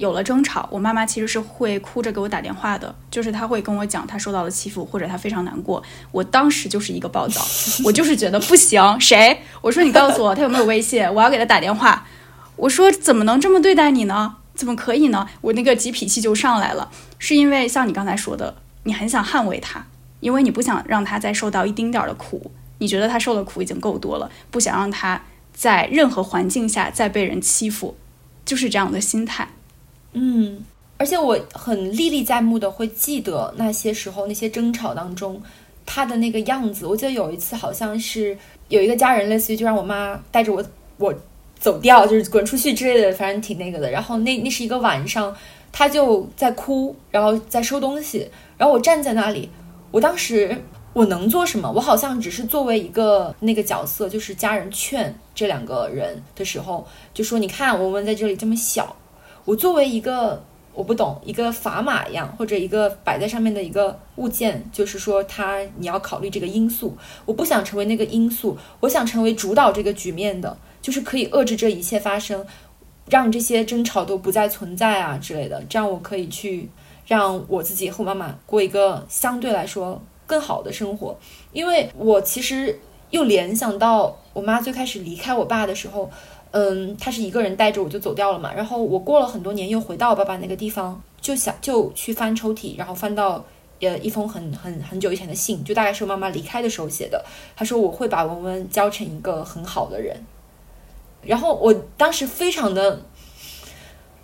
有了争吵，我妈妈其实是会哭着给我打电话的，就是她会跟我讲她受到了欺负，或者她非常难过。我当时就是一个暴躁，我就是觉得不行，谁？我说你告诉我他有没有微信，我要给他打电话。我说怎么能这么对待你呢？怎么可以呢？我那个急脾气就上来了，是因为像你刚才说的，你很想捍卫他，因为你不想让他再受到一丁点儿的苦，你觉得他受的苦已经够多了，不想让他在任何环境下再被人欺负，就是这样的心态。嗯，而且我很历历在目的会记得那些时候那些争吵当中他的那个样子。我记得有一次好像是有一个家人，类似于就让我妈带着我我。走掉就是滚出去之类的，反正挺那个的。然后那那是一个晚上，他就在哭，然后在收东西。然后我站在那里，我当时我能做什么？我好像只是作为一个那个角色，就是家人劝这两个人的时候，就说：“你看，文文在这里这么小，我作为一个我不懂一个砝码一样，或者一个摆在上面的一个物件，就是说他你要考虑这个因素。我不想成为那个因素，我想成为主导这个局面的。”就是可以遏制这一切发生，让这些争吵都不再存在啊之类的，这样我可以去让我自己和妈妈过一个相对来说更好的生活。因为我其实又联想到我妈最开始离开我爸的时候，嗯，他是一个人带着我就走掉了嘛。然后我过了很多年又回到我爸爸那个地方，就想就去翻抽屉，然后翻到呃一封很很很久以前的信，就大概是我妈妈离开的时候写的。她说我会把文文教成一个很好的人。然后我当时非常的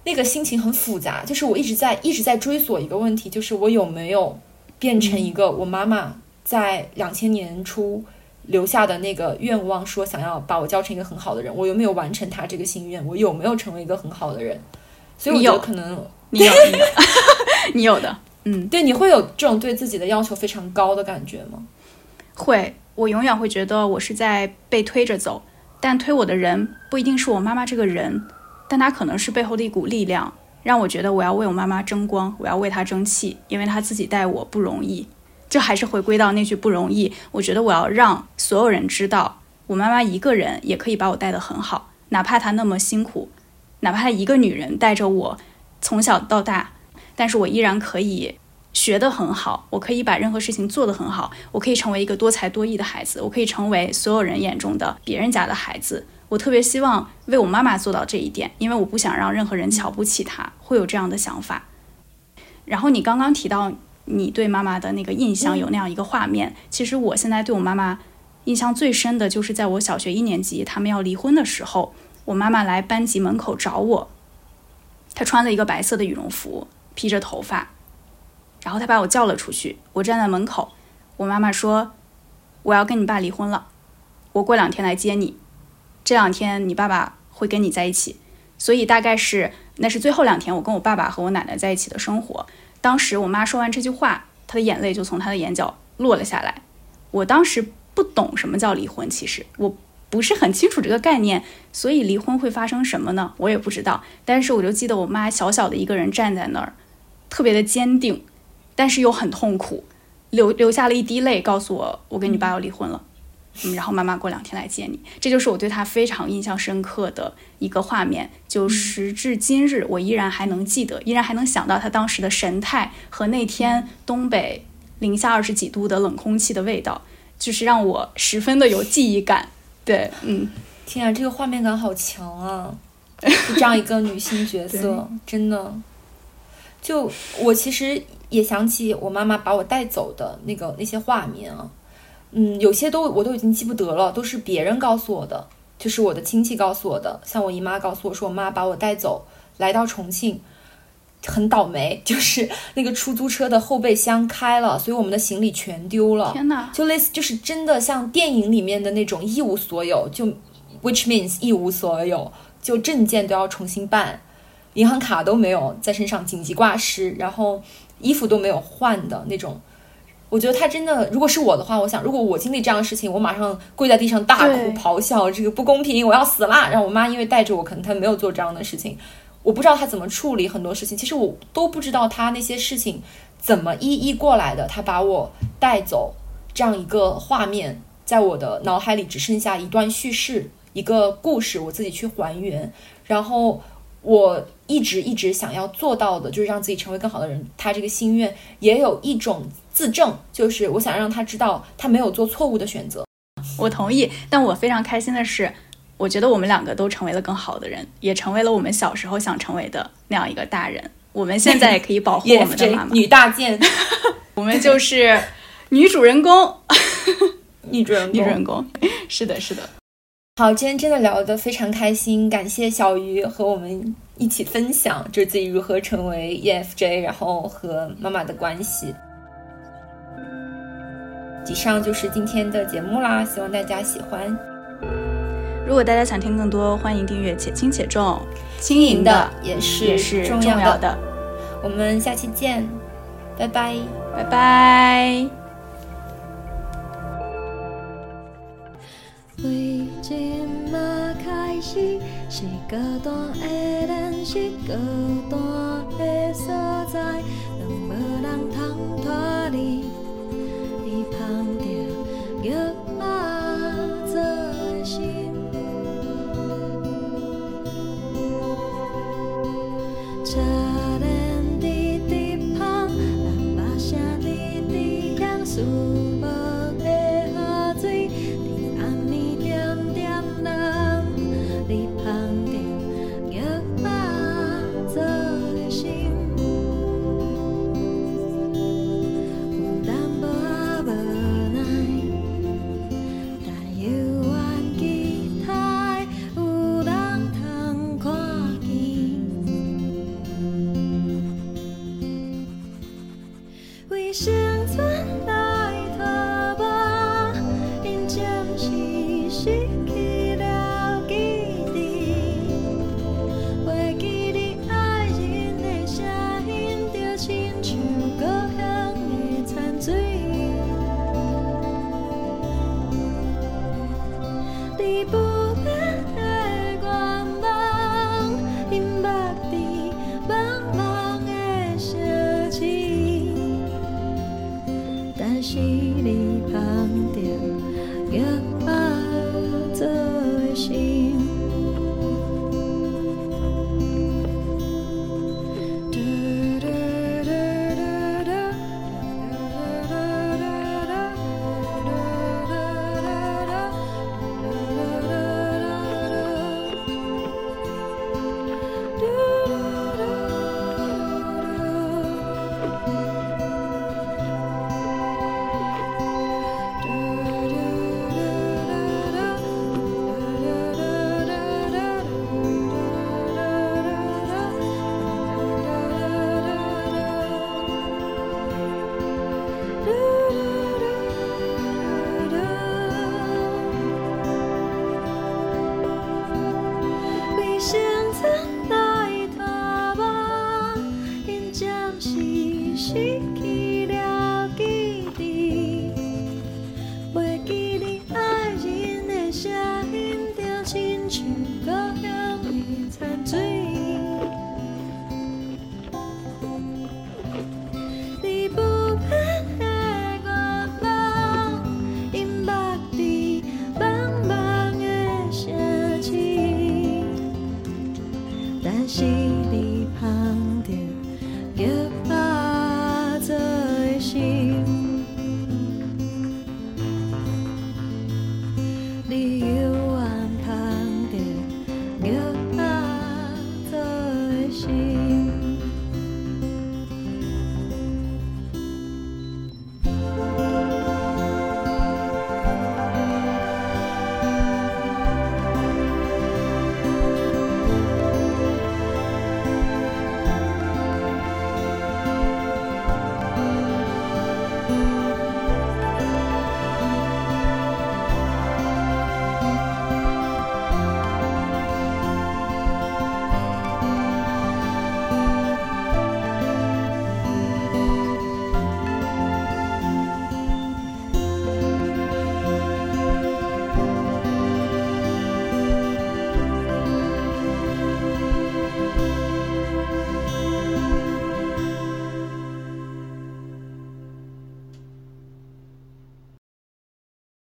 那个心情很复杂，就是我一直在一直在追索一个问题，就是我有没有变成一个我妈妈在两千年初留下的那个愿望，说想要把我教成一个很好的人，我有没有完成他这个心愿？我有没有成为一个很好的人？所以我觉得可能你有，你有的，嗯，对，你会有这种对自己的要求非常高的感觉吗？会，我永远会觉得我是在被推着走。但推我的人不一定是我妈妈这个人，但她可能是背后的一股力量，让我觉得我要为我妈妈争光，我要为她争气，因为她自己带我不容易。就还是回归到那句不容易。我觉得我要让所有人知道，我妈妈一个人也可以把我带得很好，哪怕她那么辛苦，哪怕她一个女人带着我从小到大，但是我依然可以。学得很好，我可以把任何事情做得很好，我可以成为一个多才多艺的孩子，我可以成为所有人眼中的别人家的孩子。我特别希望为我妈妈做到这一点，因为我不想让任何人瞧不起她，会有这样的想法。然后你刚刚提到你对妈妈的那个印象有那样一个画面，其实我现在对我妈妈印象最深的就是在我小学一年级，他们要离婚的时候，我妈妈来班级门口找我，她穿了一个白色的羽绒服，披着头发。然后她把我叫了出去，我站在门口。我妈妈说：“我要跟你爸离婚了，我过两天来接你。这两天你爸爸会跟你在一起。”所以大概是那是最后两天，我跟我爸爸和我奶奶在一起的生活。当时我妈说完这句话，她的眼泪就从她的眼角落了下来。我当时不懂什么叫离婚，其实我不是很清楚这个概念，所以离婚会发生什么呢？我也不知道。但是我就记得我妈小小的一个人站在那儿，特别的坚定，但是又很痛苦，流流下了一滴泪，告诉我我跟你爸要离婚了。嗯，然后妈妈过两天来接你，这就是我对他非常印象深刻的一个画面。就时至今日，我依然还能记得，依然还能想到他当时的神态和那天东北零下二十几度的冷空气的味道，就是让我十分的有记忆感。对，嗯，天啊，这个画面感好强啊！就这样一个女性角 色，真的，就我其实也想起我妈妈把我带走的那个那些画面啊。嗯，有些都我都已经记不得了，都是别人告诉我的，就是我的亲戚告诉我的。像我姨妈告诉我说，我妈把我带走，来到重庆，很倒霉，就是那个出租车的后备箱开了，所以我们的行李全丢了。天哪！就类似，就是真的像电影里面的那种一无所有，就 which means 一无所有，就证件都要重新办，银行卡都没有在身上紧急挂失，然后衣服都没有换的那种。我觉得他真的，如果是我的话，我想，如果我经历这样的事情，我马上跪在地上大哭咆哮，这个不公平，我要死啦！然后我妈因为带着我，可能她没有做这样的事情，我不知道她怎么处理很多事情。其实我都不知道她那些事情怎么一一过来的。她把我带走，这样一个画面，在我的脑海里只剩下一段叙事，一个故事，我自己去还原。然后我一直一直想要做到的，就是让自己成为更好的人。他这个心愿也有一种。自证就是我想让他知道他没有做错误的选择，我同意。但我非常开心的是，我觉得我们两个都成为了更好的人，也成为了我们小时候想成为的那样一个大人。我们现在也可以保护 我们的妈妈，女大件，我们就是女主人公，女主人公，女主人公，是的，是的。好，今天真的聊得非常开心，感谢小鱼和我们一起分享，就是自己如何成为 EFJ，然后和妈妈的关系。以上就是今天的节目啦，希望大家喜欢。如果大家想听更多，欢迎订阅《且轻且重》，轻盈的也是是重要的。我们下期见，拜拜，拜拜。为今嘛开始是高段的认识，高段的所在，让无人通拖你。玉马做心，车轮滴滴旁，喇叭声滴滴响，